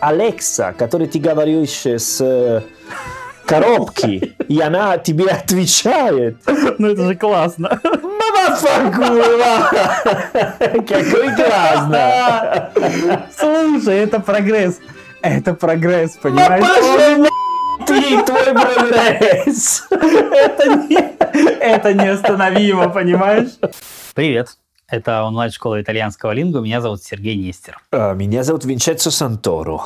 Алекса, который ты говоришь с э, коробки, и она тебе отвечает. Ну это же классно. Какой классно! Слушай, это прогресс. Это прогресс, понимаешь? Пошел ты, твой прогресс! Это не, это неостановимо, понимаешь? Привет. Это онлайн-школа итальянского лингу. Меня зовут Сергей Нестер. А, Меня зовут Винченцо Санторо.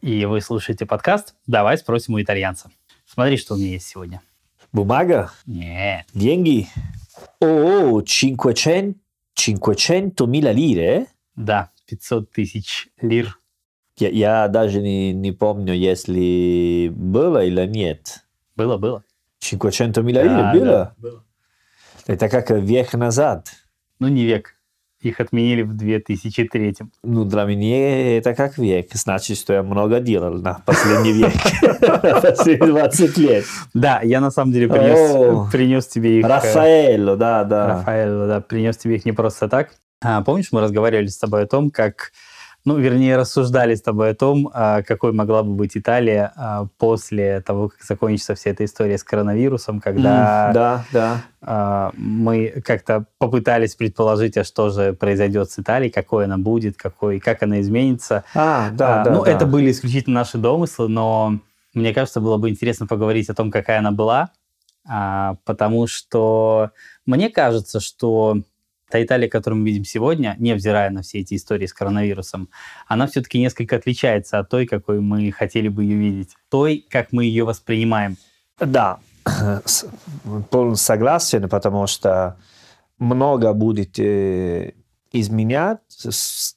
И вы слушаете подкаст «Давай спросим у итальянца». Смотри, что у меня есть сегодня. Бумага? Нет. Деньги? О, 500, 500 милля лире? Да, 500 тысяч лир. Я, я даже не, не помню, если было или нет. Было, было. 500 милля лире Да, было? да, было. Это как век назад. Ну, не век. Их отменили в 2003 Ну, для меня это как век. Значит, что я много делал на последний век. Последние 20 лет. Да, я на самом деле принес, принес тебе их... э, Рафаэлло, да, да. Рафаэль, да, принес тебе их не просто так. А, помнишь, мы разговаривали с тобой о том, как, ну, вернее, рассуждали с тобой о том, а, какой могла бы быть Италия а, после того, как закончится вся эта история с коронавирусом, когда М, Да, да. а, мы как-то попытались предположить, а что же произойдет с Италией, какой она будет, какой, как она изменится. А, да, А, да. ну, да. это были исключительно наши домыслы, но мне кажется, было бы интересно поговорить о том, какая она была, потому что мне кажется, что та Италия, которую мы видим сегодня, невзирая на все эти истории с коронавирусом, она все-таки несколько отличается от той, какой мы хотели бы ее видеть, той, как мы ее воспринимаем. Да, полностью согласен, потому что много будет э, изменять,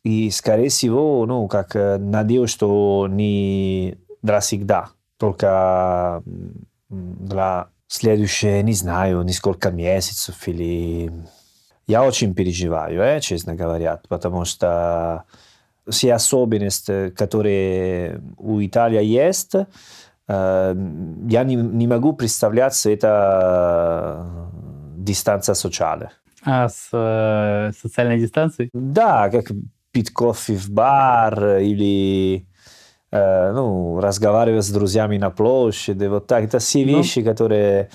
и, скорее всего, ну, как э, надеюсь, что не для всегда, только для следующие, не знаю, несколько месяцев или... Я очень переживаю, э, честно говоря, потому что все особенности, которые у Италии есть, э, я не, не могу представлять это дистанция социальная. А с э, социальной дистанцией? Да, как пить кофе в бар или э, ну, разговаривать с друзьями на площади, вот так. Это все Ну. вещи, которые...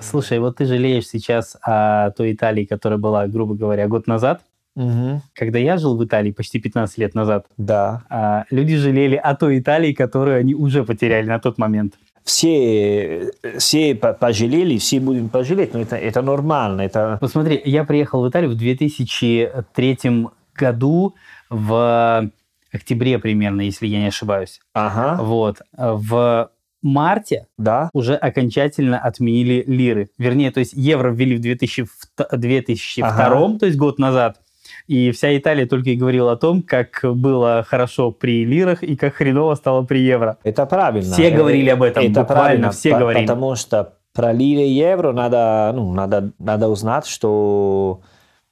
Слушай, вот ты жалеешь сейчас о той Италии, которая была, грубо говоря, год назад. Мгм. Когда я жил в Италии почти 15 лет назад, Да. а, люди жалели о той Италии, которую они уже потеряли на тот момент. Все, все по- пожалели, все будем пожалеть, но это, это нормально. Это... Вот смотри, я приехал в Италию в 2003 году, в октябре примерно, если я не ошибаюсь. Ага, Вот. В марте да. уже окончательно отменили лиры. Вернее, то есть евро ввели в 2000 в 2002, Ага. то есть год назад. И вся Италия только и говорила о том, как было хорошо при лирах и как хреново стало при евро. Это правильно. Все говорили об этом, Это буквально правильно, все по- говорили. Потому что про лиры и евро надо, ну, надо, надо узнать, что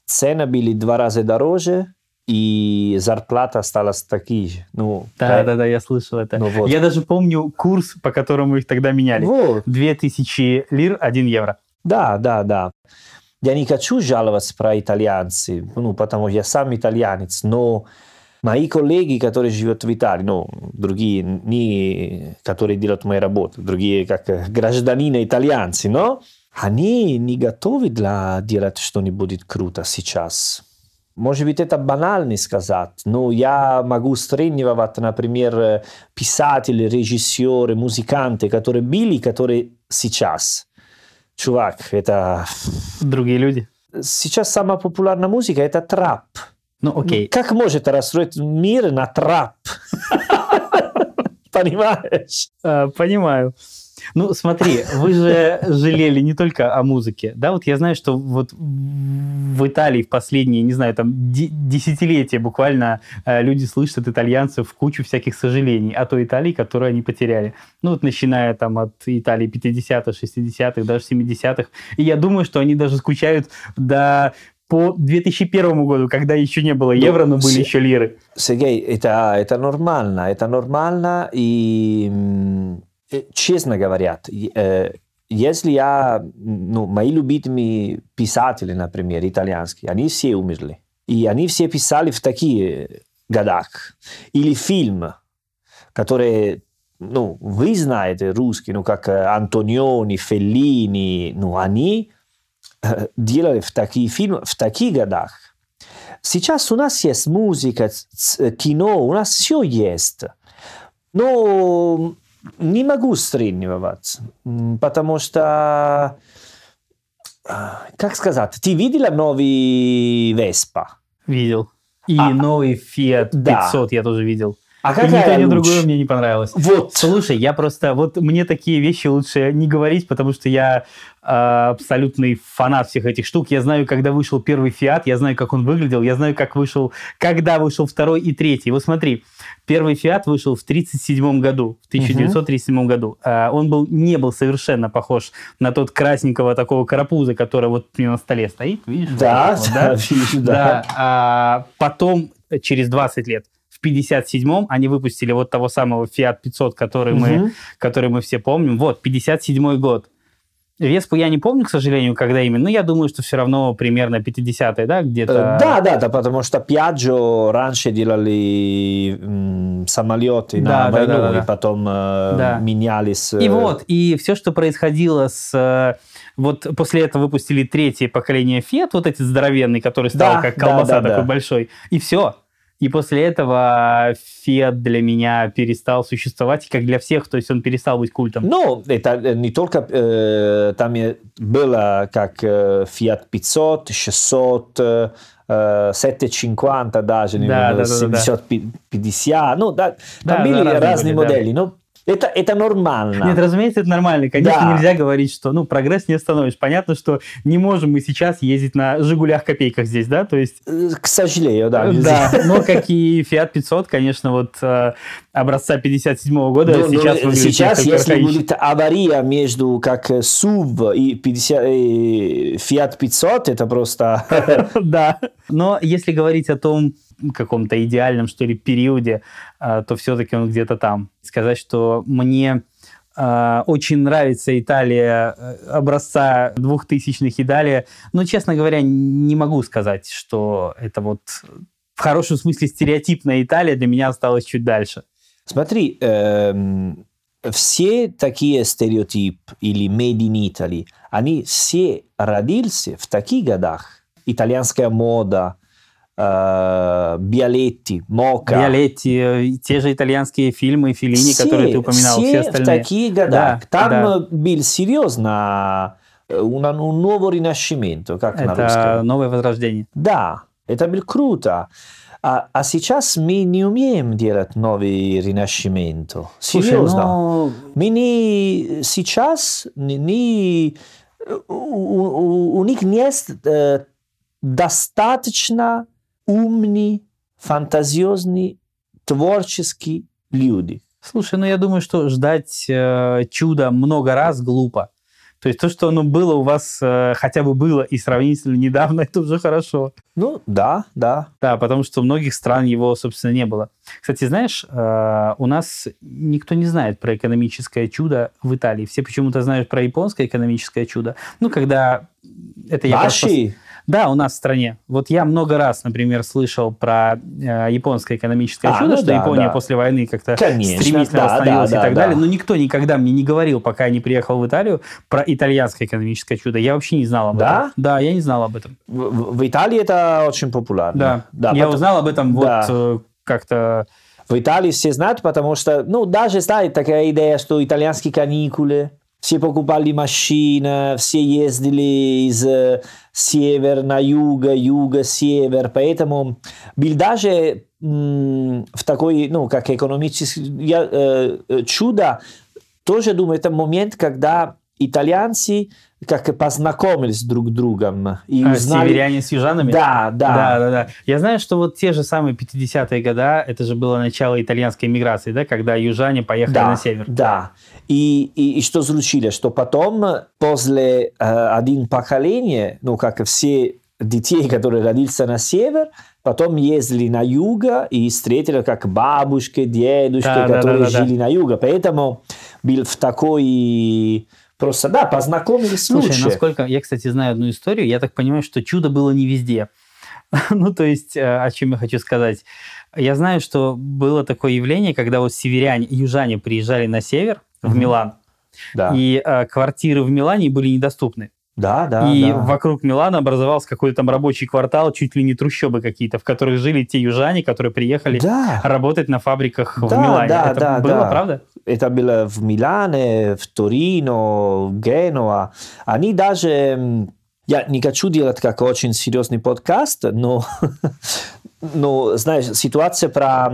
цены были два раза дороже, и зарплата осталась такие же. Ну, Да, правильно? да, да, я слышал это. Ну вот. Я даже помню курс, по которому их тогда меняли. Вот. 2000 лир, 1 евро. Да, да, да. Я не хочу жаловаться про итальянцы, ну, потому что я сам итальянец, но мои коллеги, которые живут в Италии, ну, другие, не которые делают мою работу, другие как э, гражданины итальянцы, но они не готовы для делать что-нибудь круто сейчас. Может быть, это банально сказать, но я могу сравнивать, например, э, писатели, режиссеры, музыканты, которые были, которые сейчас. Чувак, это... Другие люди. Сейчас самая популярная музыка – это трап. Ну, окей. Как может расстроить мир на трап? Понимаешь? А, понимаю. Ну, смотри, вы же жалели не только о музыке, да? Вот я знаю, что вот в Италии в последние, не знаю, там де- десятилетия буквально э, люди слышат от итальянцев кучу всяких сожалений о той Италии, которую они потеряли. Ну, вот начиная там от Италии 50-х, 60-х, даже 70-х. И я думаю, что они даже скучают до по 2001 году, когда еще не было евро, но были еще лиры. Сергей, это, это нормально, это нормально, и честно говоря, э, если я, ну, мои любимые писатели, например, итальянские, они все умерли. И они все писали в такие годах. Или фильм, который ну, вы знаете русский, ну, как Антониони, Феллини, ну, они делали в такие фильмы в таких годах. Сейчас у нас есть музыка, кино, у нас все есть. Но не могу сравнивать, потому что, как сказать, ты видела новый Веспа? Видел. И а, новый Fiat 500 да. я тоже видел. А какая и ни другое мне не понравилось. Вот. Слушай, я просто... Вот мне такие вещи лучше не говорить, потому что я абсолютный фанат всех этих штук. Я знаю, когда вышел первый Фиат, я знаю, как он выглядел, я знаю, как вышел... Когда вышел второй и третий. Вот смотри, первый Фиат вышел в 1937 году, в 1937 угу. году. Э, он был, не был совершенно похож на тот красненького такого карапуза, который вот у меня на столе стоит. Видишь? Да, вот, да, да. да. А, потом, через 20 лет, 57-м они выпустили вот того самого Fiat 500, который, угу. мы, который мы все помним. Вот, 57-й год. Веспу я не помню, к сожалению, когда именно, но я думаю, что все равно примерно 50-е, да, где-то? Э, да, да, да, потому что Piaggio раньше делали м, самолеты да, на да, войну, да, да, и потом э, да. менялись. Э... И вот, и все, что происходило с... Э, вот после этого выпустили третье поколение Fiat, вот эти здоровенный, который стал да, как колбаса да, да, такой да. большой, и все. И после этого Фиат для меня перестал существовать, как для всех, то есть он перестал быть культом. Ну, это не только э, там было как э, Fiat 500, 600, э, 750 даже, да, да, 750, да, да. ну, да, да, там были да, разные были, модели, да. но это, это нормально. Нет, разумеется, это нормально. Конечно, Да. нельзя говорить, что ну прогресс не остановишь. Понятно, что не можем мы сейчас ездить на Жигулях-копейках здесь, да, то есть... Э, К сожалению, да. Да, нельзя. но как и Fiat 500, конечно, вот э, образца 57 года Ну, ну, сейчас выглядит сейчас, если архаично. будет авария между как э, SUV и 50, и Fiat 500, это просто... Да. Но если говорить о том каком-то идеальном, что ли, периоде, э, то все-таки он где-то там. Сказать, что мне э, очень нравится Италия э, образца двухтысячных и далее, но, честно говоря, не могу сказать, что это вот в хорошем смысле стереотипная Италия для меня осталась чуть дальше. Смотри, эм, все такие стереотипы или made in Italy, они все родились в таких годах. Итальянская мода, Биолетти, Мока. Биолетти, э, те же итальянские фильмы, Филини, Все- которые ты упоминал, все, все остальные. в таких годах. Да, Там да. э, был серьезно э, un, un nuovo rinascimento, как на Это русском. новое возрождение. Да, это было круто. А, а сейчас мы не умеем делать новый. Слушай, Серьезно. ну, Мы не сейчас не, не- у, у- у них есть э, достаточно умные, фантазиозные, творческие люди. Слушай, ну я думаю, что ждать э, чуда много раз глупо. То есть то, что оно было у вас, э, хотя бы было и сравнительно недавно, это уже хорошо. Ну, да, да. Да, потому что у многих стран его, собственно, не было. Кстати, знаешь, э, у нас никто не знает про экономическое чудо в Италии. Все почему-то знают про японское экономическое чудо. Ну, когда... Это я Наши? Да, у нас в стране. Вот я много раз, например, слышал про э, японское экономическое А, чудо, ну что да, Япония да. после войны как-то Конечно, стремительно да, восстановилась да, и так да, далее. да. Но никто никогда мне не говорил, пока я не приехал в Италию, про итальянское экономическое чудо. Я вообще не знал об Да? этом. Да, я не знал об этом. В, в- Италии это очень популярно. Да, да я потом- узнал об этом Да. вот э, как-то... В Италии все знают, потому что, ну, даже знает такая идея, что итальянские каникулы, все покупали машины, все ездили из э, север на юг, юга, север, поэтому был даже в такой, ну, как экономический я, э, э, чудо, тоже думаю, это момент, когда итальянцы как познакомились друг с другом и а, узнали... северяне с южанами? Да, да. Да, да, да. Я знаю, что вот те же самые 50-е года, это же было начало итальянской миграции, да, когда южане поехали да, на север. Да. И, и, и что случилось? Что потом, после э, один поколения, ну, как все детей, которые родились на север, потом ездили на юго и встретили как бабушки, дедушки, Да, да, которые да, да, да. жили на юго. Поэтому был в такой... Просто, да, познакомились Слушай, лучше. насколько... Я, кстати, знаю одну историю. Я так понимаю, что чудо было не везде. Ну, то есть, э, о чем я хочу сказать. Я знаю, что было такое явление, когда вот северяне, южане приезжали на север, в Милан, Да, и э, квартиры в Милане были недоступны. да, да. и да. вокруг Милана образовался какой-то там рабочий квартал, чуть ли не трущобы какие-то, в которых жили те южане, которые приехали Да, работать на фабриках в Да, Милане. да, Это да, было, да. правда? это было в Милане, в Торино, в Генуа. Они даже... Я не хочу делать как очень серьезный подкаст, но, но знаешь, ситуация про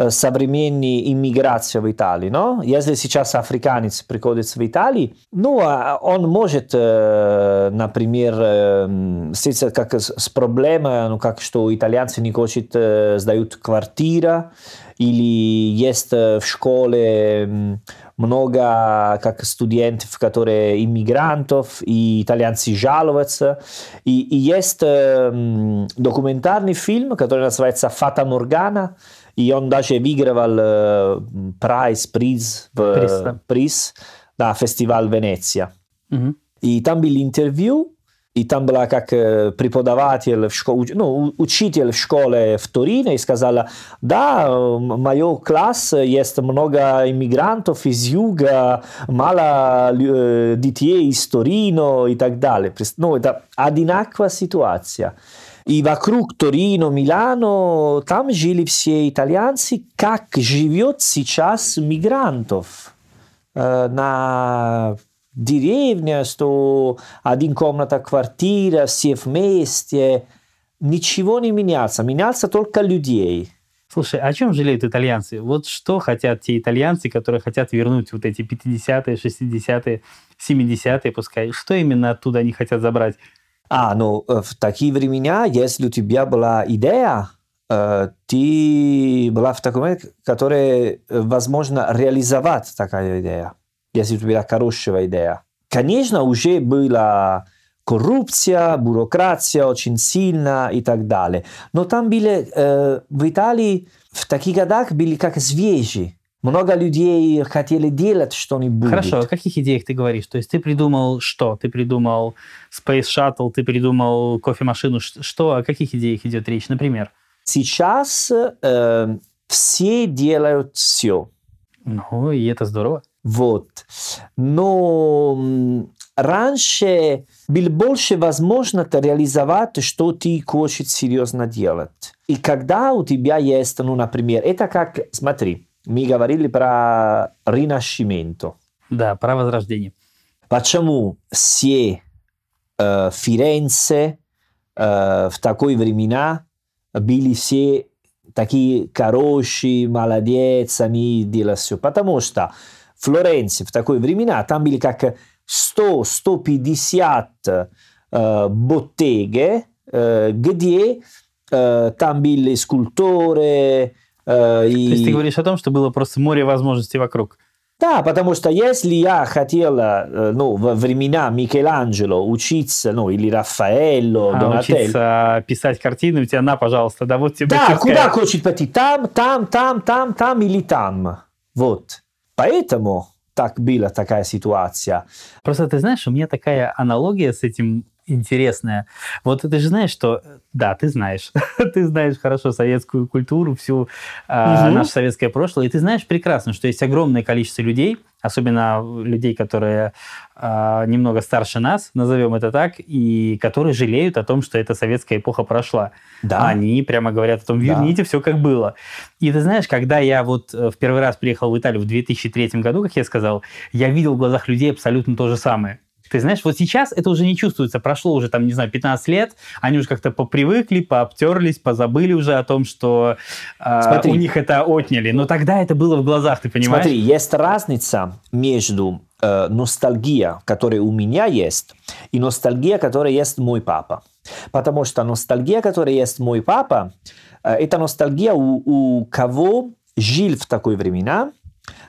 э, современную иммиграцию в Италии, но если сейчас африканец приходит в Италию, ну, а он может, э, например, э, встретиться как с, проблемой, ну, как что итальянцы не хотят сдают квартира, или есть в школе много как студентов, которые иммигрантов, и итальянцы жалуются. И, и есть документальный фильм, который называется «Фата Моргана», и он даже выигрывал э, прайс, приз, в, Приз, да. приз на фестиваль Венеция. Мгм. И там были интервью, и там была как э, преподаватель, в школе, ну, у- учитель в школе в Торино, и сказала, да, э, мой класс есть много иммигрантов из юга, мало лю- э, детей из Торино и вокруг Торино, Милано, там жили все итальянцы, как живет сейчас мигрантов э, на деревне, что один комната квартира, все вместе. Ничего не меняется, меняется только людей. Слушай, о чем жалеют итальянцы? Вот что хотят те итальянцы, которые хотят вернуть вот эти 50-е, 60-е, 70-е, пускай? Что именно оттуда они хотят забрать? А, ну, э, в такие времена, если у тебя была идея, э, ты была в таком момент, который э, возможно реализовать такая идея, если у тебя хорошая идея. Конечно, уже была коррупция, бюрократия очень сильна и так далее. Но там были в Италии в таких годах были как свежие. Много людей хотели делать что-нибудь. Хорошо, о каких идеях ты говоришь? То есть ты придумал что? Ты придумал Space Shuttle, ты придумал кофемашину. Что, о каких идеях идет речь, например? Сейчас э, все делают все. Ну, и это здорово. Вот. Но раньше было больше возможность реализовать, что ты хочешь серьезно делать. И когда у тебя есть, ну, например, это как, смотри, мы говорили про ринасcimento. Да, про возрождение. Почему все э, Фиренце э, в такой времена были все такие хорошие, молодец, они делают все. Потому что в Флоренции в такой времена там были как 100-150 э, bottегhe, э, где э, там были скульпторы, э, То и... есть ты говоришь о том, что было просто море возможностей вокруг. Да, потому что если я хотел, э, ну, во времена Микеланджело учиться, ну, или Рафаэлло, А Донателло, учиться писать картины у тебя на, пожалуйста, да вот тебе да, мастерская. куда хочет пойти? Там, там, там, там, там или там. Вот. Поэтому так была такая ситуация. Просто ты знаешь, у меня такая аналогия с этим интересная. Вот ты же знаешь, что... Да, ты знаешь. ты знаешь хорошо советскую культуру, всю а, Мгм. наше советское прошлое. И ты знаешь прекрасно, что есть огромное количество людей, особенно людей, которые а, немного старше нас, назовем это так, и которые жалеют о том, что эта советская эпоха прошла. Да. Они прямо говорят о том, Да. верните все как было. И ты знаешь, когда я вот э, в первый раз приехал в Италию в 2003 году, как я сказал, я видел в глазах людей абсолютно то же самое. Ты знаешь, вот сейчас это уже не чувствуется. Прошло уже, там, не знаю, 15 лет, они уже как-то попривыкли, пообтерлись, позабыли уже о том, что э, Смотри. у них это отняли. Но тогда это было в глазах, ты понимаешь? Смотри, есть разница между э, ностальгия, которая у меня есть, и ностальгия, которая есть мой папа. Потому что ностальгия, которая есть мой папа, э, это ностальгия у, у кого жил в такой времена,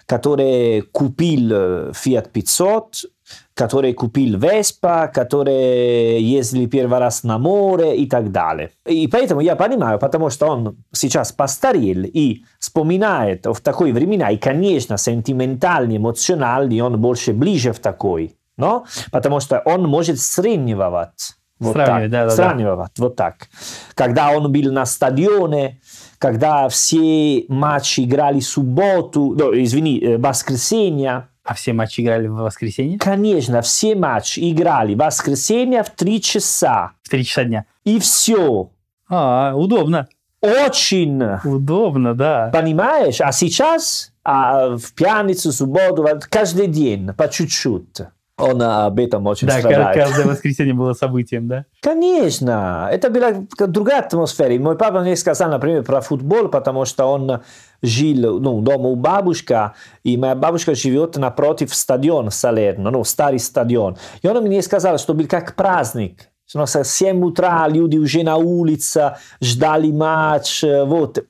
который купил э, Fiat 500, который купил Vespa, который ездили первый раз на море и так далее. И поэтому я понимаю, потому что он сейчас постарел и вспоминает в такой времена, и, конечно, сентиментальный, эмоциональный, он больше ближе в такой, но? Потому что он может сравнивать Вот Сравнивать, так. да, да, да. Сравнивать, вот так. Когда он был на стадионе, когда все матчи играли субботу, ну, извини, э, воскресенье, А все матчи играли в воскресенье? конечно, все матчи играли в воскресенье в 3 часа. В 3 часа дня. И все. А, удобно. Очень, Удобно, да. понимаешь? А сейчас, а, в пятницу, субботу, каждый день, по чуть-чуть. Он об этом очень Да, страдает. каждое воскресенье было событием, да? Конечно, это была другая атмосфера. И Мой папа мне сказал, например, про футбол, потому что он жил ну, дома у бабушка, и моя бабушка живет напротив стадиона Салерно, ну, старый стадион. И он мне сказал, что был как праздник. Что с 7 утра люди уже на улице ждали матч. Вот.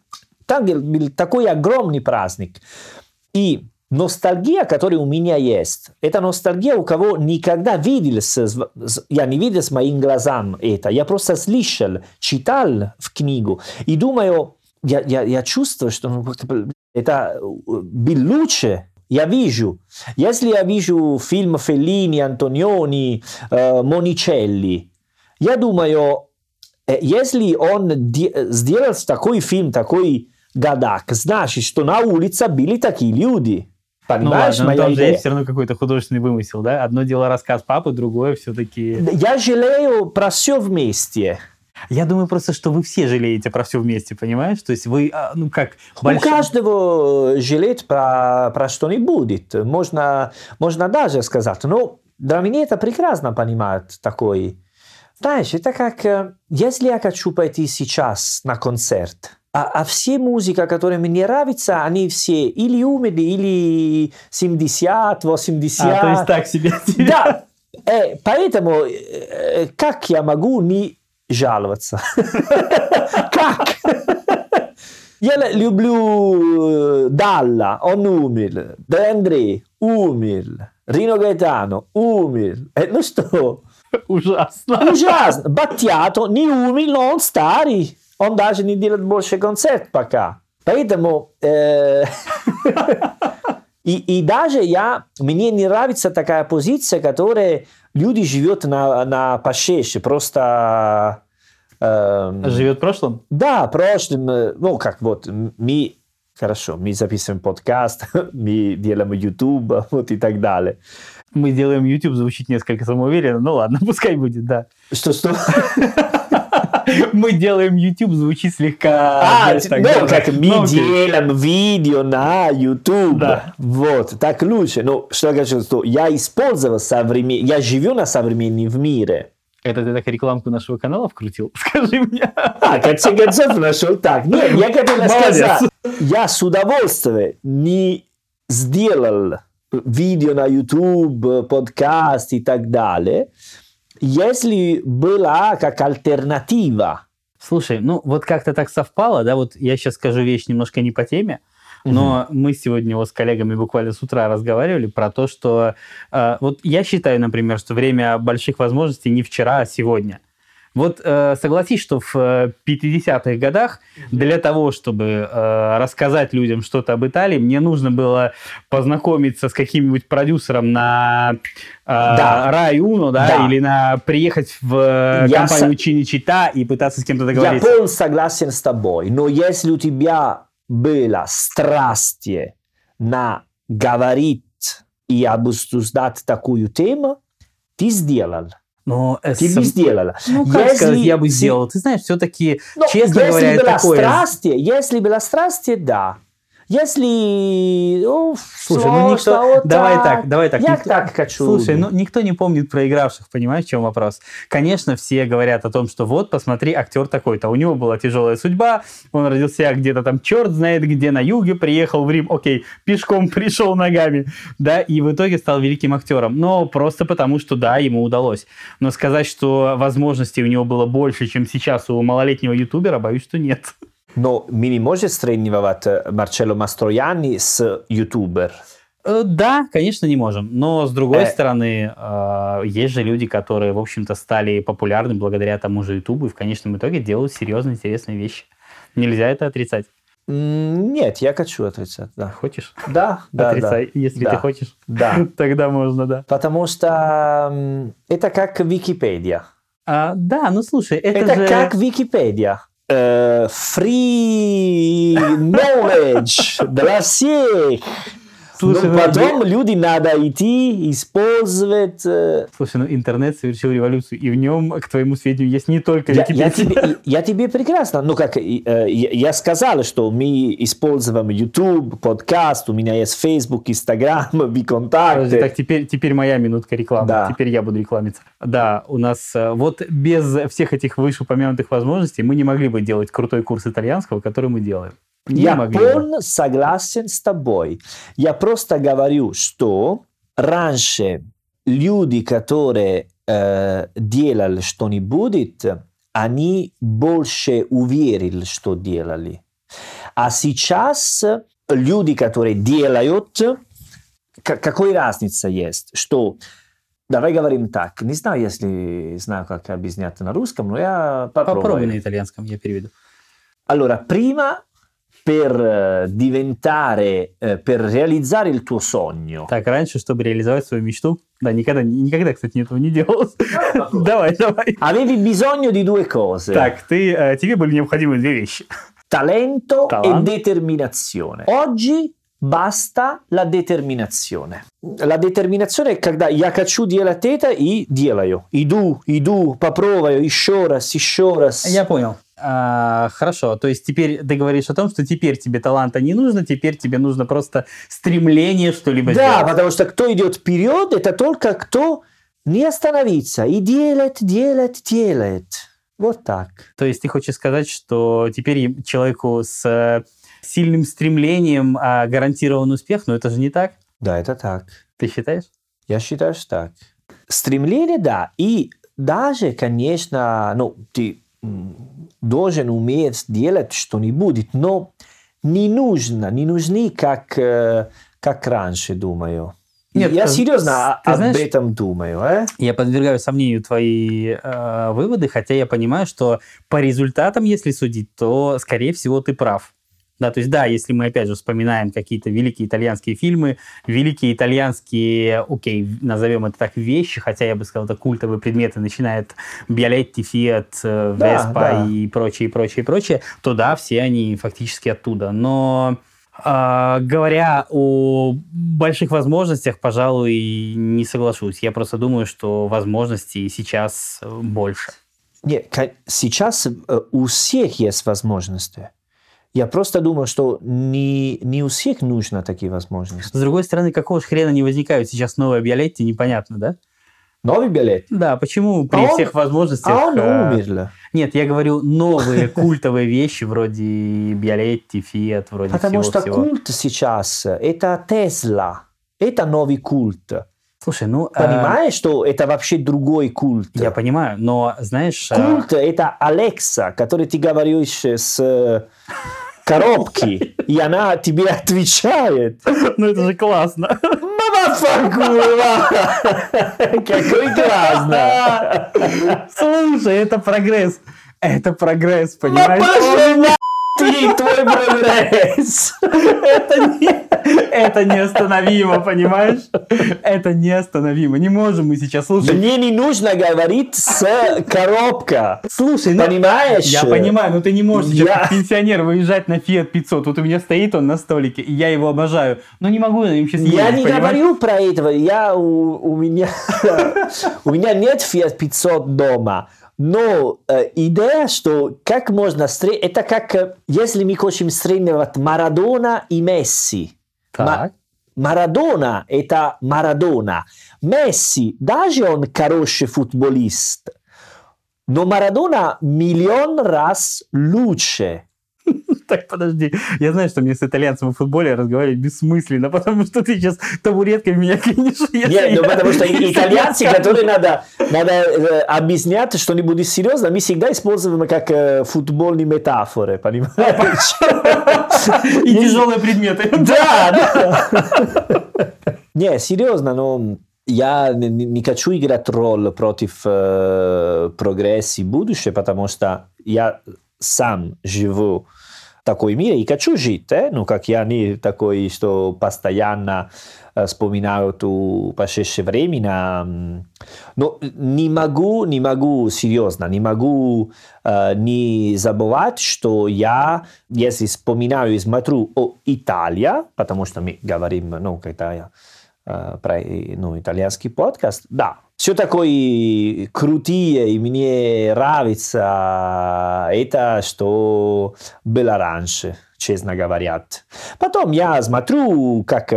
Там был такой огромный праздник. И ностальгия, которая у меня есть, это ностальгия, у кого никогда видел, я не видел с моим глазам это, я просто слышал, читал в книгу и думаю, я, я, я чувствую, что ну, бы это э, был лучше, я вижу. Если я вижу фильм Феллини, Антониони, э, Моничелли, я думаю, э, если он де- сделал такой фильм, такой гадак, значит, что на улице были такие люди. Ну Понимаешь, ладно, но моя там же идея? есть все равно какой-то художественный вымысел, да? Одно дело рассказ папы, другое все-таки... Я жалею про все вместе. Я думаю просто, что вы все жалеете про все вместе, понимаешь? То есть вы, а, ну как, У больш- каждого жалеть про, про что-нибудь. Можно, можно даже сказать. Но для меня это прекрасно понимать такой. Знаешь, это как, э, если я хочу пойти сейчас на концерт, а, а все музыка, которые мне нравятся, они все или умерли, или 70, 80. А, то есть так себе. Да, э, поэтому э, как я могу не жаловаться? Как? Я л- люблю э, Далла, он умер, Де Андрей умер, Рино Gaetano умер. Э, ну что, Ужасно. ужасно. Батtiato не умер, но он старый. Он даже не делает больше концерт пока. Поэтому... э, И, и даже я, мне не нравится такая позиция, которая люди живут на, на пошеше, просто... эм, Живет в прошлом? да, прошлым, э, ну как вот, мы, хорошо, мы записываем подкаст, мы делаем YouTube, вот и так далее. Мы делаем YouTube, звучит несколько самоуверенно. Ну ладно, пускай будет, да. Что-что? Мы делаем YouTube, звучит слегка... А, знаешь, так, ну, да, как мы Ну, делаем видео на YouTube. Да. Вот, так лучше. Ну, что я хочу, что я использовал современный, я живу на современном мире. Это ты так рекламку нашего канала вкрутил? Скажи мне. А, конце концов нашел так. Нет, я хотел сказать, я с удовольствием не сделал видео на YouTube, подкаст и так далее, если была как альтернатива. Слушай, ну вот как-то так совпало, да, вот я сейчас скажу вещь немножко не по теме, но мы сегодня вот с коллегами буквально с утра разговаривали про то, что э, вот я считаю, например, что время больших возможностей не вчера, а сегодня. Вот э, согласись, что в э, 50-х годах для того, чтобы э, рассказать людям что-то об Италии, мне нужно было познакомиться с каким-нибудь продюсером на э, Да. Рай Уно, да, Да. или на приехать в э, Я компанию со- Чиничита и пытаться с кем-то Я договориться. полностью согласен с тобой, но если у тебя было страсти на говорить и обсуждать такую тему, ты сделал. Но Ты сам- бы сделала. Ну, как Если сказать, я бы сделал. Ты знаешь, все-таки, Ну, честно если говоря, была такое... страсти, если была страсти, да. Если... ну, Слушай, ну никто... вот давай так, давай так. Я никто- так хочу. Слушай, ну никто не помнит проигравших, понимаешь, в чем вопрос? Конечно, все говорят о том, что вот, посмотри, актер такой-то, у него была тяжелая судьба, он родился где-то там, черт знает где, на юге, приехал в Рим, окей, пешком пришел ногами, да, и в итоге стал великим актером. Но просто потому, что да, ему удалось. Но сказать, что возможностей у него было больше, чем сейчас у малолетнего ютубера, боюсь, что нет. Но ми не може сравнивать Марчелло Мастрояни с ютубер. Да, конечно, не можем. Но, с другой Э. стороны, э, есть же люди, которые, в общем-то, стали популярны благодаря тому же Ютубу и в конечном итоге делают серьезные, интересные вещи. Нельзя это отрицать. Нет, я хочу отрицать, да. Хочешь? Да, да, Отрицай, да. если Да. ты хочешь. Да. Тогда можно, да. Потому что это как Википедия. А, да, ну слушай, это, Это же... как Википедия. Э, Free knowledge для всех. Слушай, Но ну, потом люди надо идти, использовать. э, Слушай, ну интернет совершил революцию, и в нем, к твоему сведению, есть не только Я, я тебе, я тебе прекрасно, ну как, э, я, я сказал, что мы используем YouTube, подкаст, у меня есть Facebook, Instagram, Подожди, ВКонтакте. так теперь, теперь моя минутка рекламы. Да. Теперь я буду рекламиться. Да, у нас э, вот без всех этих вышеупомянутых возможностей мы не могли бы делать крутой курс итальянского, который мы делаем. Не Я могли полностью согласен с тобой. Я просто говорю, что раньше люди, которые э, делали что-нибудь, они больше уверили, что делали. А сейчас люди, которые делают, какой разница есть? Что Давай говорим так. Не знаю, если знаю, как объяснять на русском, но я попробую. Попробуй на итальянском, я переведу. Allora, prima per eh, diventare, eh, per realizzare il tuo sogno, Так, раньше, чтобы реализовать свою мечту, да, никогда, никогда, кстати, этого не делал. Давай, давай. avevi bisogno di due cose, Так, ты, э, тебе были необходимы две вещи. talento Talent. e determinazione. Oggi basta la determinazione. La determinazione, когда я хочу делать это и делаю. Иду, иду, попробую, еще раз, еще раз. Я понял. А, хорошо, то есть теперь ты говоришь о том, что теперь тебе таланта не нужно, теперь тебе нужно просто стремление что-либо Да, сделать. потому что кто идет вперед, это только кто не остановится и делает, делает, делает. Вот так. То есть ты хочешь сказать, что теперь человеку с э, сильным стремлением а, гарантирован успех, но это же не так, Да, это так. ты считаешь? Я считаю, что так. Стремление, да. И даже, конечно, ну, ты должен уметь делать что-нибудь, но не нужно, не нужны, как, как раньше, думаю. Нет, я серьезно ты об знаешь- этом думаю. э? Я подвергаю сомнению твои э, выводы, хотя я понимаю, что по результатам, если судить, то, скорее всего, ты прав. Да, то есть, да, если мы, опять же, вспоминаем какие-то великие итальянские фильмы, великие итальянские, окей, назовем это так, вещи, хотя я бы сказал, это культовые предметы, начиная от Биолетти, Фиат, э, Да, Веспа да. и прочее, прочее, прочее, то да, все они фактически оттуда. Но а, говоря о больших возможностях, пожалуй, не соглашусь. Я просто думаю, что возможностей сейчас э, больше. Нет, сейчас э, у всех есть возможности. Я просто думаю, что не, не у всех нужно такие возможности. С другой стороны, какого хрена не возникают сейчас новые Биолетти, непонятно, да? Новый билет. Да, почему при А он- всех возможностях... А он э, умер. Нет, я говорю новые культовые вещи вроде Биолетти, Фиат, вроде Потому что всего-всего. культ сейчас – это Тесла. Это новый культ. Слушай, ну... э, Понимаешь, что это вообще другой культ? я понимаю, но, знаешь... э, Культ – это Алекса, который ты говоришь с э, коробки, и она тебе отвечает. Ну, это же классно. Какой классно! Слушай, это прогресс. Это прогресс, понимаешь? Ты, твой прогресс! Это, не, это неостановимо, понимаешь? Это неостановимо. Не можем мы сейчас слушать. Мне не нужно говорить с коробка. Слушай, ну, Понимаешь? я понимаю, но ты не можешь сейчас Я- как пенсионер выезжать на Fiat 500. Вот у меня стоит он на столике, и я его обожаю. Но не могу на нем сейчас Я не понимаешь? говорю про этого. Я у, у меня у меня нет Fiat 500 дома. Но э, идея, что как можно сре- это как э, если мы хотим сравнивать Марадона и Месси. Так. Марадона это Марадона. Месси, даже он хороший футболист, но Марадона миллион раз лучше. Так, подожди. Я знаю, что мне с итальянцем в футболе разговаривать бессмысленно, потому что ты сейчас табуреткой меня если Нет, ну потому что итальянцы, которые надо, надо э, объяснять что-нибудь серьезно, мы всегда используем как э, футбольные метафоры, понимаешь? И тяжелые предметы. Да, да. Не, серьезно, но я не, хочу играть роль против э, прогресса и будущего, потому что я сам живу такой мире и хочу жить, э? ну, как я не такой, что постоянно э, вспоминаю ту прошедшее время, но не могу, не могу, серьезно, не могу э, не забывать, что я, если вспоминаю и смотрю о Италии, потому что мы говорим, ну, когда я э, про ну, итальянский подкаст, да, все такое крутые, и мне нравится это, что было раньше, честно говоря. Потом я смотрю, как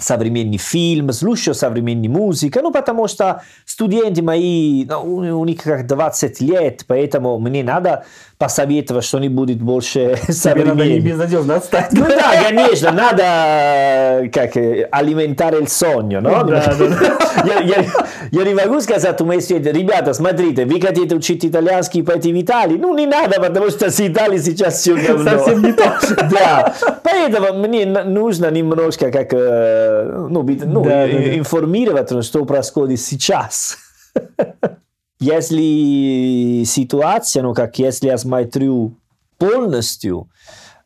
современный фильм, слушаю современную музыку, ну, потому что студенты мои, ну, у них как 20 лет, поэтому мне надо посоветовать, что не будет больше современного. надо не безнадежно отстать. Ну да, конечно, надо как алиментare il sogno, no? Да, да. Я, я, я не могу сказать моим студентам, ребята, смотрите, вы хотите учить итальянский, пойти в Италию? Ну, не надо, потому что с Италией сейчас все говно. Совсем не то. Да, поэтому мне нужно немножко как, ну, быть, ну Да, да, да. информировать, что происходит сейчас. Если ситуация, ну, как если я смотрю полностью,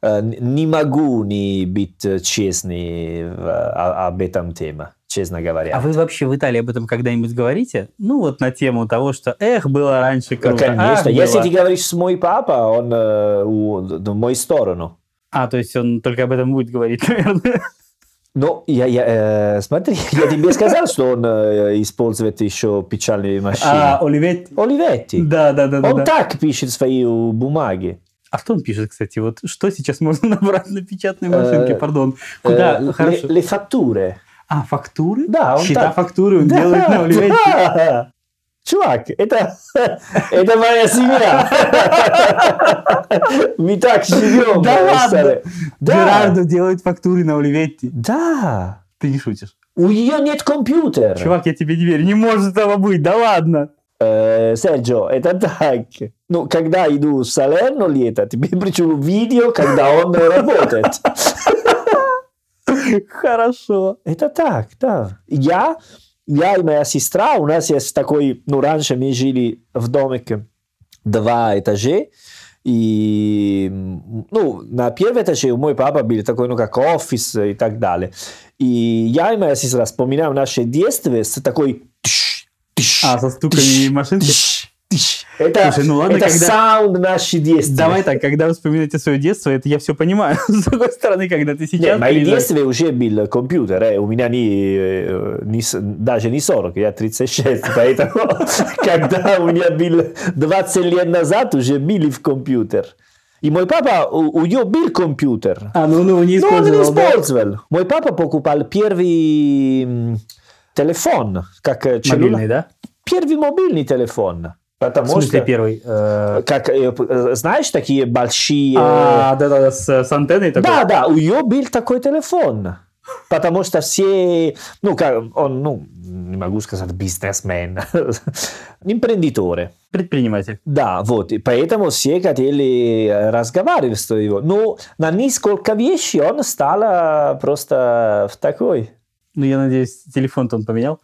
э, не могу не быть честный о- об этом теме, честно говоря. А вы вообще в Италии об этом когда-нибудь говорите? Ну, вот на тему того, что, эх, было раньше Ну, круто. Конечно. ах, Если было». ты говоришь с мой папа, он э, у, в мою сторону. А, то есть он только об этом будет говорить, наверное. Но я, я, э, смотри, я тебе сказал, что он э, использует еще печальные машины. А, Оливетти. Оливетти. Да, да, да. Он да. так пишет свои бумаги. А что он пишет, кстати? Вот что сейчас можно набрать на печатной машинке, Э, пардон? Куда? Э, Хорошо. le fatture. А, фактуры? Да, он Счета так- фактуры он Да, делает на Оливетти. да. Чувак, это, это моя семья. Мы так живем. Да ладно? Джерардо делает фактуры на Оливетти. Да. Ты не шутишь. У нее нет компьютера. Чувак, я тебе не верю. Не может этого быть. Да ладно. Э, Серджо, это так. Ну, когда иду в Салерно лето, тебе пришлю видео, когда он работает. Хорошо. Это так, да. Я, я и моя сестра, у нас есть такой, ну, раньше мы жили в домике два этажа, и, ну, на первом этаже у мой папа был такой, ну, как офис и так далее. И я и моя сестра вспоминаем наше детство с такой... тш, тш, А, со стуками тш, машинки? тш, Это, Слушай, ну ладно, это когда- саунд нашей детства. Давай так, когда вы вспоминаете свое детство, это я все понимаю. С другой стороны, когда ты сейчас... моем приезжаешь- детстве уже был компьютер, э, у меня не, э, не даже не 40, я 36, поэтому когда у меня был 20 лет назад, уже был в компьютер. И мой папа, у, у него был компьютер, А, ну, ну, не но он не использовал, да? использовал. Мой папа покупал первый телефон, как э, Мобильный, да? первый мобильный телефон. В Потому смысле что, первый? Э, как, э, э, знаешь, такие большие... А, да-да-да, с, с антенной такой? Да, да, у нее был такой телефон. Потому что все, ну, как он, ну, не могу сказать бизнесмен, импрендиторы. Предприниматель. Да, вот, и поэтому все хотели разговаривать с его. Но на несколько вещей он стал просто в такой. Ну, я надеюсь, телефон-то он поменял.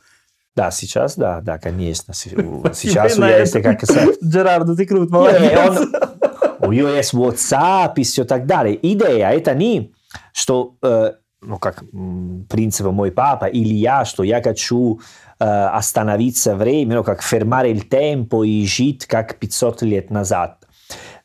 Да, сейчас, да, да, конечно. Сейчас у меня есть как Джерардо, ты крут, молодец. у нее есть WhatsApp и все так далее. Идея это не, что, э, ну как принцип мой папа или я, что я хочу э, остановиться время, ну как fermare il tempo и жить как 500 лет назад.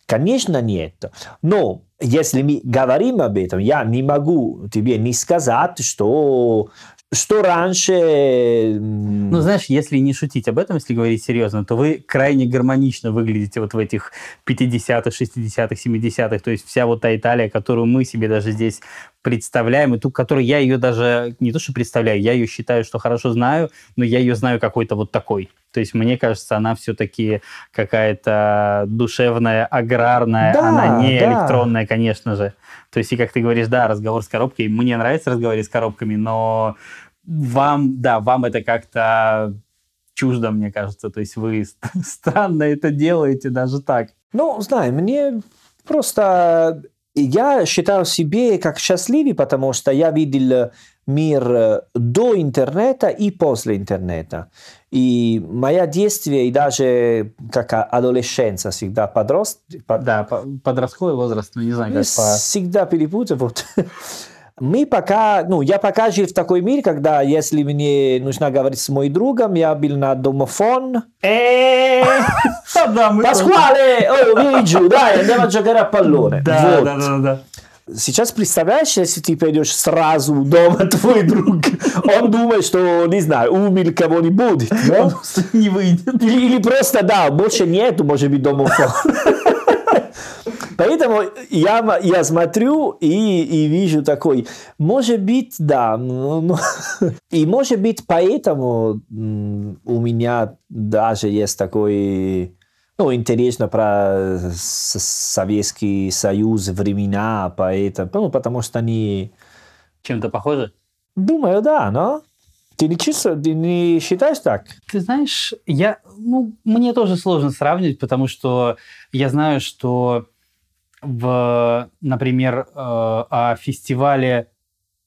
Конечно, нет. Но если мы говорим об этом, я не могу тебе не сказать, что, что раньше... Ну, знаешь, если не шутить об этом, если говорить серьезно, то вы крайне гармонично выглядите вот в этих 50-х, 60-х, 70-х. То есть вся вот та Италия, которую мы себе даже здесь представляем, и ту, которую я ее даже не то что представляю, я ее считаю, что хорошо знаю, но я ее знаю какой-то вот такой. То есть мне кажется, она все-таки какая-то душевная, аграрная, Да, она не да. электронная, конечно же. То есть и как ты говоришь, да, разговор с коробкой, мне нравится разговаривать с коробками, но вам, да, вам это как-то чуждо, мне кажется. То есть вы ст- странно это делаете даже так. Ну, знаю, мне просто... Я считаю себе как счастливый, потому что я видел мир э, до интернета и после интернета. И моя действие и даже как адолесценция всегда подрост... Да, подростковый возраст, ну не знаю, как по... Всегда перепутаю. Вот. Мы пока, ну, я пока жил в такой мире, когда, если мне нужно говорить с моим другом, я был на домофон. Паскуале, oh, вижу, dai, andiamo a giocare pallone. Да, да, да, да. Сейчас представляешь, если ты пойдешь сразу дома, твой друг, он думает, что, не знаю, умер кого-нибудь, да? не выйдет. Или, или просто, да, больше нету, может быть, домофон. Поэтому я, я смотрю и, и вижу такой, может быть, да. Ну, и может быть, поэтому у меня даже есть такой ну, интересно про Советский Союз времена, поэтому, ну, потому что они... Чем-то похожи? Думаю, да, но... Ты не, чувствуешь, ты не считаешь так? Ты знаешь, я, ну, мне тоже сложно сравнивать, потому что я знаю, что в, например, э, о фестивале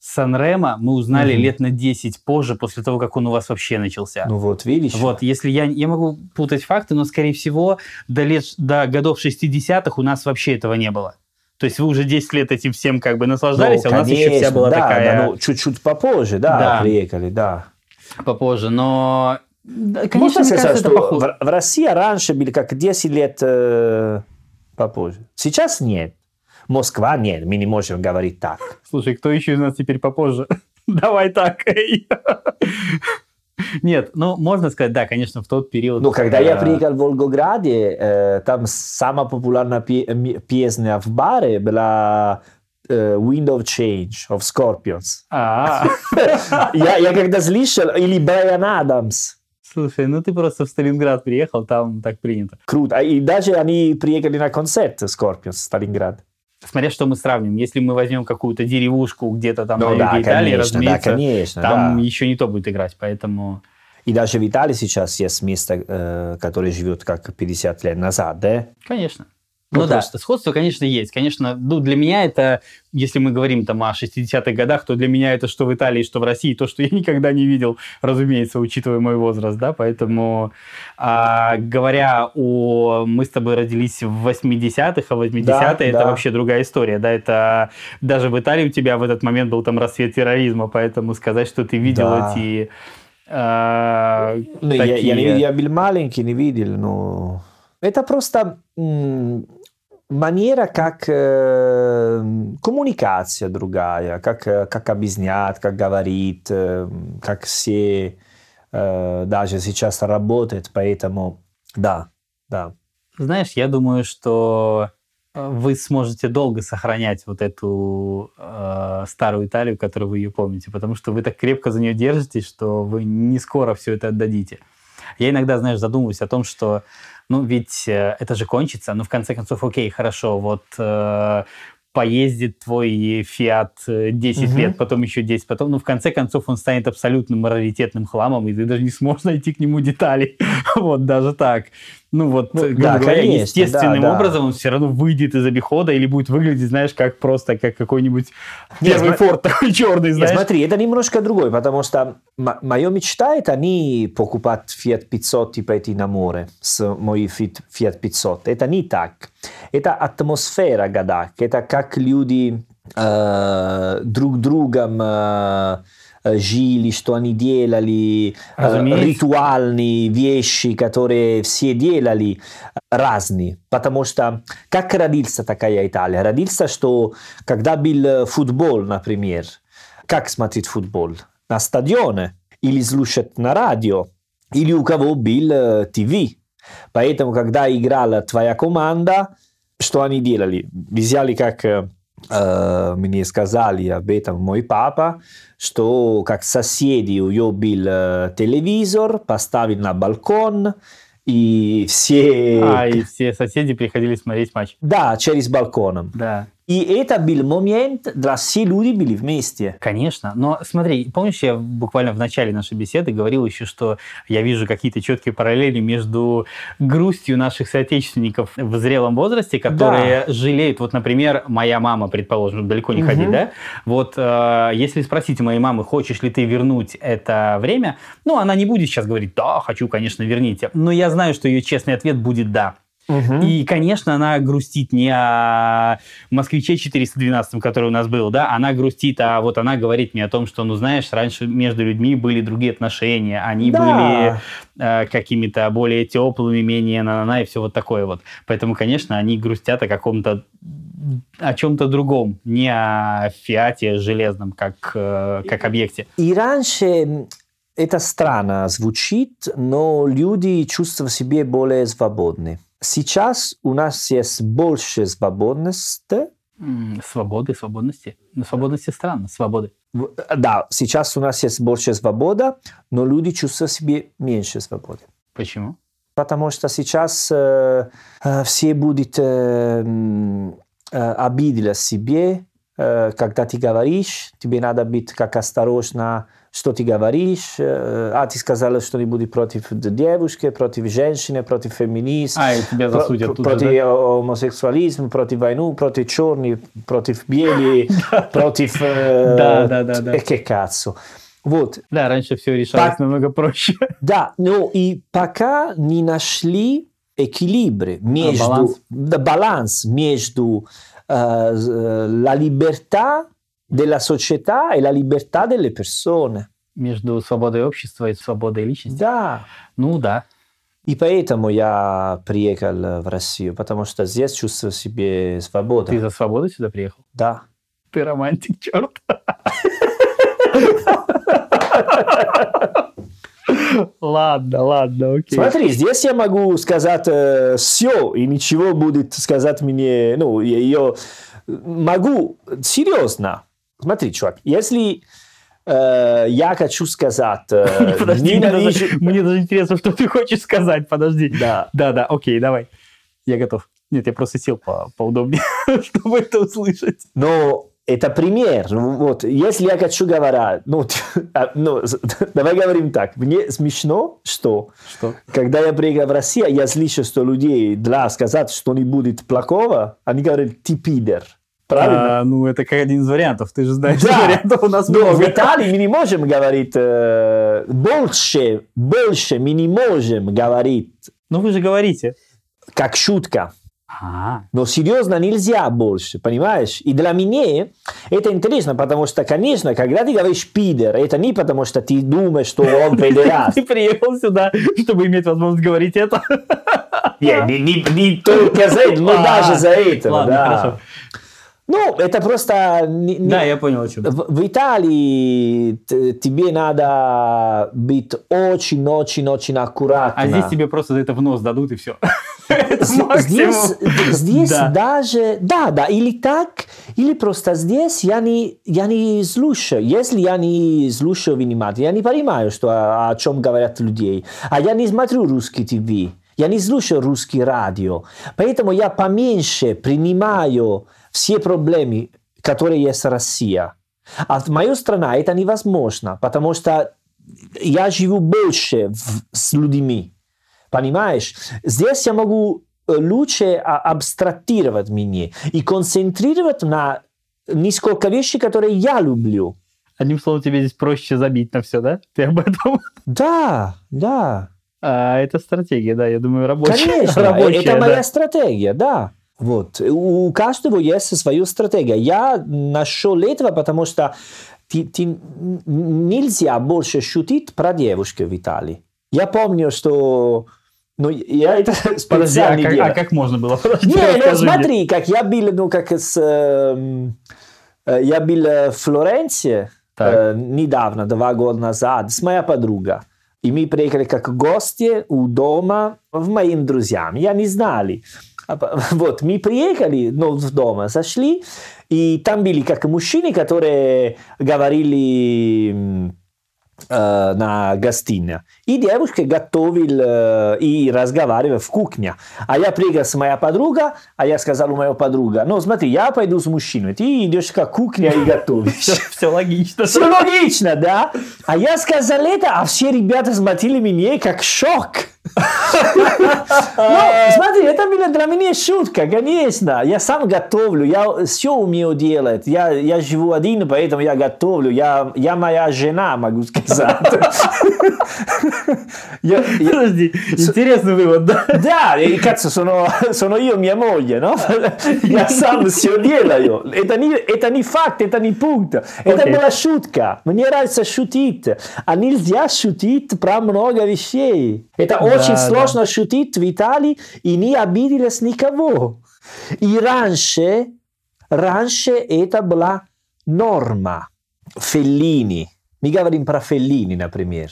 Санрема мы узнали угу. лет на 10 позже, после того, как он у вас вообще начался. Ну вот, видишь? Вот, если я... Я могу путать факты, но, скорее всего, до, лет, до годов 60-х у нас вообще этого не было. То есть вы уже 10 лет этим всем как бы наслаждались, ну, а у нас еще вся была да, такая... Да, ну, чуть-чуть попозже, да, да, приехали, да. Попозже, но... Конечно, Можно сказать, кажется, что в, в России раньше были как 10 лет э, попозже. Сейчас нет. Москва нет, мы не можем говорить так. Слушай, кто еще из нас теперь попозже? Давай так. Нет, ну, можно сказать, да, конечно, в тот период... Ну, когда я приехал в Волгограде, э, там самая популярная песня в баре была э, Wind of Change of Scorpions. А. я, я когда слышал, или Брайан Адамс. Слушай, ну ты просто в Сталинград приехал, там так принято. Круто. А и даже они приехали на концерт Scorpions в Сталинград смотря что мы сравним. Если мы возьмем какую-то деревушку где-то там ну, на да, Италии, конечно, разумеется, да, конечно, там да. еще не то будет играть, поэтому... И даже в Италии сейчас есть место, э, которое живет как 50 лет назад, да? Конечно. Ну, да, просто... сходство, конечно, есть. Конечно, ну, для меня это, если мы говорим там о 60-х годах, то для меня это что в Италии, что в России, то, что я никогда не видел, разумеется, учитывая мой возраст, да, поэтому, а, говоря о... Мы с тобой родились в 80-х, а 80-е да, это да. вообще другая история, да, это даже в Италии у тебя в этот момент был там рассвет терроризма, поэтому сказать, что ты видел да. эти... А, ну, такие... я, я, я был маленький, не видел, но... Это просто манера, как э, коммуникация другая, как, как объяснять, как говорит, э, как все э, даже сейчас работает, поэтому да, да. Знаешь, я думаю, что вы сможете долго сохранять вот эту э, старую Италию, которую вы ее помните, потому что вы так крепко за нее держитесь, что вы не скоро все это отдадите. Я иногда, знаешь, задумываюсь о том, что ну ведь э, это же кончится, ну в конце концов, окей, хорошо, вот э, поездит твой Fiat 10 угу. лет, потом еще 10, потом, ну, в конце концов, он станет абсолютным раритетным хламом, и ты даже не сможешь найти к нему деталей. вот, даже так. Ну, вот, ну, да, говоря, конечно, естественным да, образом да. он все равно выйдет из обихода или будет выглядеть, знаешь, как просто, как какой-нибудь первый Нет, форт такой черный, знаешь. Нет, смотри, это немножко другой, потому что моя мечта это не покупать Fiat 500 и пойти на море с моей Fiat 500. Это не так. Это атмосфера Гадак. Это как люди э, друг другом э, жили, что они делали, Разумеется. ритуальные вещи, которые все делали, разные. Потому что как родился такая Италия? Родился, что когда был футбол, например, как смотреть футбол? На стадионе или слушать на радио, или у кого был ТВ. Поэтому, когда играла твоя команда, что они делали? Взяли, как мне сказали об этом мой папа, что как соседи у него был э, телевизор, поставили на балкон, и все... А, и все соседи приходили смотреть матч. Да, через балконом. Да. И это был момент, для все люди были вместе. Конечно. Но смотри, помнишь, я буквально в начале нашей беседы говорил еще, что я вижу какие-то четкие параллели между грустью наших соотечественников в зрелом возрасте, которые да. жалеют. Вот, например, моя мама, предположим, далеко не угу. ходить, да? Вот э, если спросить моей мамы, хочешь ли ты вернуть это время, ну, она не будет сейчас говорить, да, хочу, конечно, верните. Но я знаю, что ее честный ответ будет да. Угу. И, конечно, она грустит не о москвиче 412, который у нас был, да, она грустит, а вот она говорит мне о том, что, ну, знаешь, раньше между людьми были другие отношения, они да. были э, какими-то более теплыми, менее на на и все вот такое вот. Поэтому, конечно, они грустят о каком-то о чем-то другом, не о фиате железном, как, э, как объекте. И раньше это странно звучит, но люди чувствуют себя более свободны. Сейчас у нас есть больше свободности. Свободы, свободности. Но свободности странно, свободы. Да, сейчас у нас есть больше свобода, но люди чувствуют себе меньше свободы. Почему? Потому что сейчас э, э все будут э, э, обидели себе, э, когда ты говоришь, тебе надо быть как осторожно что ты говоришь, а ты сказала что-нибудь против девушки, против женщины, против феминизма, а, тебя засудят про, против да? гомосексуализма, против войны, против черных, против белых, против... Да, да, да. да. Che cazzo. Вот. Да, раньше все решалось По... намного проще. Да, ну и пока не нашли эквилибр между... А, баланс. Да, баланс между uh, la libertà della società e la libertà delle persone. Между свободой общества и свободой личности? Да. Ну да. И поэтому я приехал в Россию, потому что здесь чувствую себе свободу. Ты за свободу сюда приехал? Да. Ты романтик, черт. Ладно, ладно, окей. Смотри, здесь я могу сказать э, все, и ничего будет сказать мне, ну, ее могу серьезно. Смотри, чувак, если э, я хочу сказать... Э, Подожди, мне даже, мне даже интересно, что ты хочешь сказать. Подожди. Да. Да, да, окей, давай. Я готов. Нет, я просто сел по поудобнее, чтобы это услышать. Но это пример. Вот, если я хочу говорить, ну, а, ну, давай говорим так. Мне смешно, что, что? когда я приехал в Россию, я слышу, что людей для сказать что-нибудь плохого, они говорят, ты пидор. Правильно? А, ну, это как один из вариантов. Ты же знаешь, да. вариантов у нас Но много. в Италии мы не можем говорить э, больше, больше мы не можем говорить. Ну, вы же говорите. Как шутка. А. Но серьезно нельзя больше, понимаешь? И для меня это интересно, потому что, конечно, когда ты говоришь пидор, это не потому, что ты думаешь, что он пидораст. Ты приехал сюда, чтобы иметь возможность говорить это. Не, не, не, не только за это, но даже за это. Ладно, хорошо. Ну, это просто... Не, да, я понял, о чем. В, в Италии тебе надо быть очень-очень-очень аккуратно. А здесь тебе просто за это в нос дадут и все. Здесь, здесь даже... Да, да, или так, или просто здесь я не, я не слушаю. Если я не слушаю внимательно, я не понимаю, что, о, о чем говорят люди. А я не смотрю русский ТВ. Я не слушаю русский радио. Поэтому я поменьше принимаю все проблемы, которые есть в России. А в мою страну это невозможно, потому что я живу больше в, с людьми. Понимаешь? Здесь я могу лучше абстрактировать меня и концентрировать на несколько вещей, которые я люблю. Одним словом, тебе здесь проще забить на все, да? Ты об этом? Да, да. А, это стратегия, да, я думаю, рабочая. Конечно, рабочая, это да. моя стратегия, да. Вот. У каждого есть своя стратегия. Я нашел этого, потому что ты, ты, нельзя больше шутить про девушку в Италии. Я помню, что ну, я это Подожди, а как, а как можно было? Подожди, Не, ну смотри, как я был, ну, как с... Э, я был в Флоренции э, недавно, два года назад, с моей подругой. И мы приехали как гости у дома в моим друзьям. Я не знали. Вот, мы приехали ну, в дом, зашли, и там были как мужчины, которые говорили э, на гостиная. И девушка готовил э, и разговаривал в кухне. А я приехал с моей подругой, а я сказал у моей подруги, ну смотри, я пойду с мужчиной, ты идешь к кухне и готовишь. Все логично. Все логично, да? А я сказал это, а все ребята смотрели меня как шок. Ну, смотри, это была для меня шутка, конечно. Я сам готовлю, я все умею делать. Я, я живу один, поэтому я готовлю. Я, я моя жена, могу сказать. Я, я... Подожди, интересный вывод, да? Да, и cazzo, sono, sono io mia moglie, no? Я сам все делаю. Это не, это не факт, это не пункт. Это okay. была шутка. Мне нравится шутить. А нельзя шутить про много вещей. Это да, очень сложно да. шутить в Италии и не обиделась никого. И раньше, раньше это была норма. Феллини. Мы говорим про Феллини, например.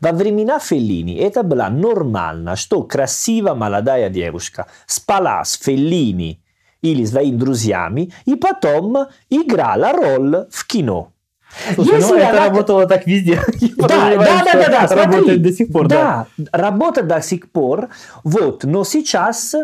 Во времена Феллини это было нормально, что красивая молодая девушка спала с Феллини или своими друзьями и потом играла роль в кино. Слушай, Если ну, это она... работало так везде. Да, да, да, да, да, смотри, работает до сих пор. Да, да, работает до сих пор. Вот, но сейчас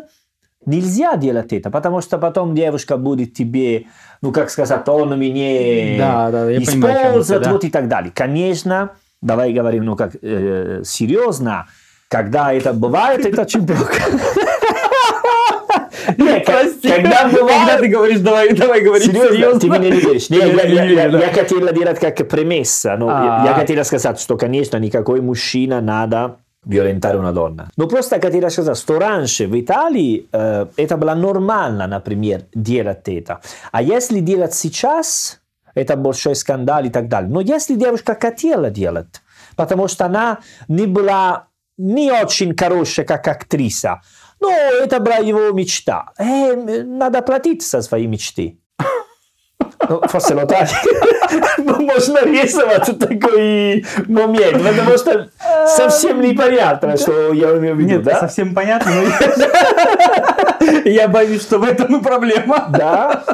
нельзя делать это, потому что потом девушка будет тебе, ну как сказать, он меня да, да, использует, да. вот и так далее. Конечно, давай говорим, ну как э, серьезно, когда это бывает, это очень плохо. Прости, когда, когда ты говоришь, давай, давай говорить серьезно, ты меня не веришь. Я, хотел делать как премесса, но я, я хотел сказать, что, конечно, никакой мужчина надо violentare una donna. Но просто хотела сказать, что раньше в Италии э, это было нормально, например, делать это. А если делать сейчас, это большой скандал и так далее. Но если девушка хотела делать, потому что она не была не очень хорошая как актриса, но это была его мечта. Э, надо платить за свои мечты. Ну, forse lo tagli. Можно рисовать такой момент, потому что совсем непонятно, что я имею в виду, Нет, да? совсем понятно, но я боюсь, что в этом и проблема. Да?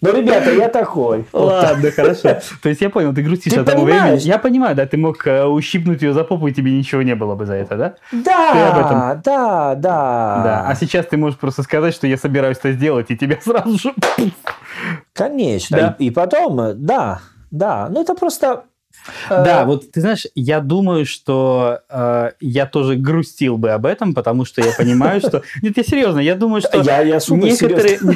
Ну, ребята, я такой. Ладно, хорошо. То есть я понял, ты грустишь от того времени. Я понимаю, да, ты мог э, ущипнуть ее за попу, и тебе ничего не было бы за это, да? Да, да, да. Да, а сейчас ты можешь просто сказать, что я собираюсь это сделать, и тебя сразу же... Конечно. И, и потом, да, да. Ну, это просто да, э, вот ты знаешь, я думаю, что э, я тоже грустил бы об этом, потому что я понимаю, что... Нет, я серьезно, я думаю, что я, я некоторые...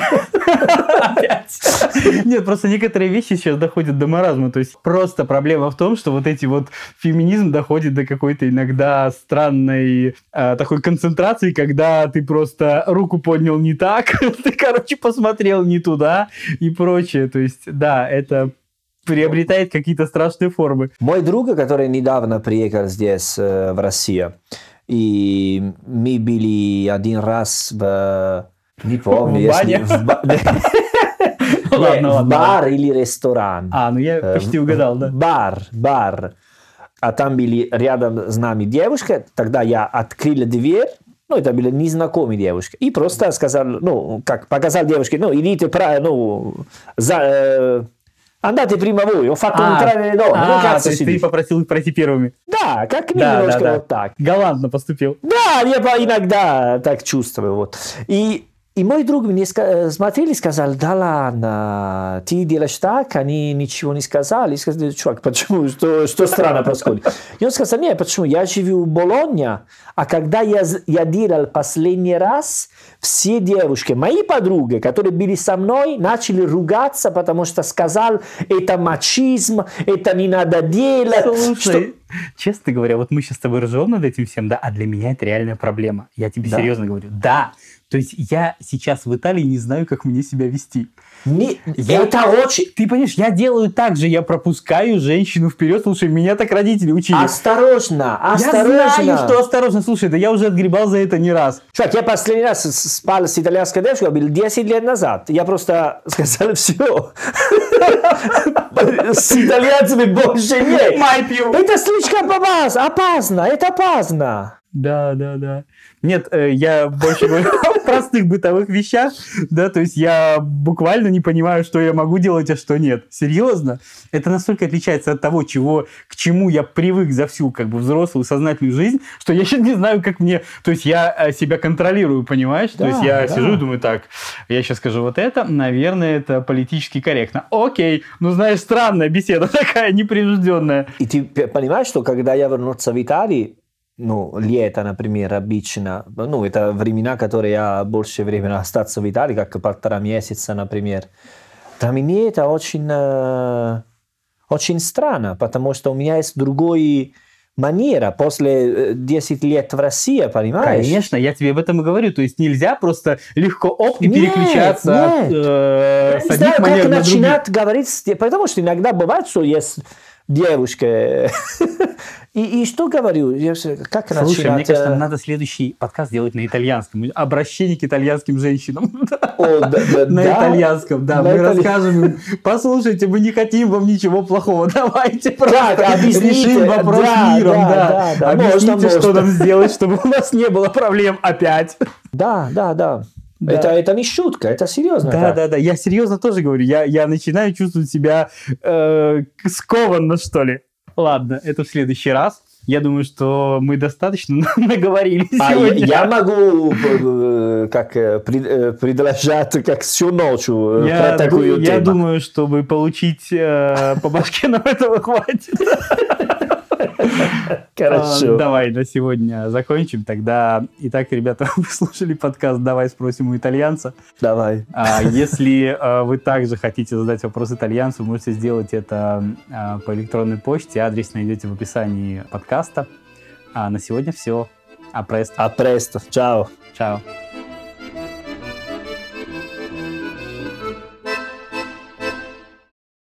Нет, просто некоторые вещи сейчас доходят до маразма. То есть просто проблема в том, что вот эти вот феминизм доходит до какой-то иногда странной э, такой концентрации, когда ты просто руку поднял не так, ты, короче, посмотрел не туда и прочее. То есть, да, это приобретает какие-то страшные формы. Мой друг, который недавно приехал здесь, в Россию, и мы были один раз в... Не помню. В бане? В, ба... ладно, ладно, бар или ресторан. А, ну я почти угадал, да. Бар, бар. А там были рядом с нами девушка, тогда я открыл дверь, ну, это были незнакомые девушки. И просто сказал, ну, как показал девушке, ну, идите, ну, за, э, Andate prima voi, ho fatto а, entrare le donne. А, то есть ты попросил их пройти первыми. Да, как немножко да, да, вот так. Галантно поступил. Да, я иногда так чувствую. Вот. И и мой друг мне смотрели и сказал, да ладно, ты делаешь так, они ничего не сказали. Я сказал, чувак, почему, что, что странно происходит? И он сказал, нет, почему, я живу в Болонье, а когда я, я делал последний раз, все девушки, мои подруги, которые были со мной, начали ругаться, потому что сказал, это мачизм, это не надо делать. Слушай, что... честно говоря, вот мы сейчас с тобой ржем над этим всем, да, а для меня это реальная проблема. Я тебе да. серьезно говорю, да. То есть я сейчас в Италии не знаю, как мне себя вести. Не, я, это очень... Ты понимаешь, я делаю так же, я пропускаю женщину вперед. Слушай, меня так родители учили. Осторожно, осторожно. Я знаю, что осторожно. Слушай, да я уже отгребал за это не раз. Чувак, я последний раз спал с итальянской девушкой, был 10 лет назад. Я просто сказал, все. С итальянцами больше нет. Это слишком опасно, это опасно. Да, да, да. Нет, э, я больше говорю простых бытовых вещах, да, то есть я буквально не понимаю, что я могу делать, а что нет. Серьезно? Это настолько отличается от того, чего, к чему я привык за всю как бы взрослую сознательную жизнь, что я сейчас не знаю, как мне... То есть я э, себя контролирую, понимаешь? Да, то есть я да. сижу и думаю, так, я сейчас скажу вот это, наверное, это политически корректно. Окей, ну знаешь, странная беседа такая, непринужденная. И ты понимаешь, что когда я вернуться в Италию, ну, лето, например, обычно, ну, это времена, которые я больше времени остаться в Италии, как полтора месяца, например. Для меня это очень, э, очень странно, потому что у меня есть другой манера после 10 лет в России, понимаешь? Конечно, я тебе об этом и говорю. То есть нельзя просто легко оп и нет, переключаться нет. от э, с одних манер как на начинать говорить, потому что иногда бывает, что есть девушка И, и что говорю? Я, как Слушай, начинать? мне кажется, надо следующий подкаст делать на итальянском. Обращение к итальянским женщинам. О, да, да, на да? итальянском, да. На мы италь... расскажем им, послушайте, мы не хотим вам ничего плохого, давайте просто так, решим вопрос да, миром. Да, да. Да, да. Объясните, можно, что можно. нам сделать, чтобы у нас не было проблем опять. Да, да, да. Да. Это, это не шутка, это серьезно. Да, так. да, да. Я серьезно тоже говорю. Я, я начинаю чувствовать себя э, скованно, что ли. Ладно, это в следующий раз. Я думаю, что мы достаточно наговорили а сегодня. Я, я могу э, как э, предложить как всю ночь э, я, про такую я тему. Я думаю, чтобы получить э, по башке нам этого хватит. Хорошо. А, давай на сегодня закончим. Тогда, итак, ребята, вы слушали подкаст «Давай спросим у итальянца». Давай. А, если а, вы также хотите задать вопрос итальянцу, можете сделать это по электронной почте. Адрес найдете в описании подкаста. А на сегодня все. А престо. А престо. Чао. Чао.